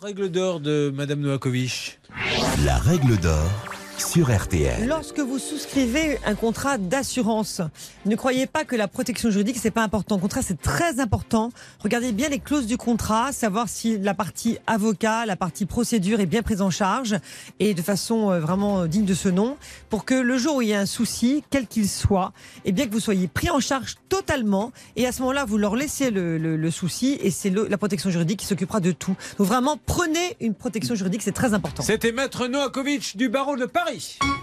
règle d'or de Madame Novakovic. La règle d'or sur RTL. Lorsque vous souscrivez un contrat d'assurance, ne croyez pas que la protection juridique c'est pas important. Le contrat c'est très important. Regardez bien les clauses du contrat, savoir si la partie avocat, la partie procédure est bien prise en charge et de façon euh, vraiment digne de ce nom, pour que le jour où il y a un souci, quel qu'il soit, et bien que vous soyez pris en charge totalement. Et à ce moment-là, vous leur laissez le, le- le souci et c'est la protection juridique qui s'occupera de tout. Donc vraiment, prenez une protection juridique, c'est très important. C'était Maître Novakovic du barreau de Paris. nós!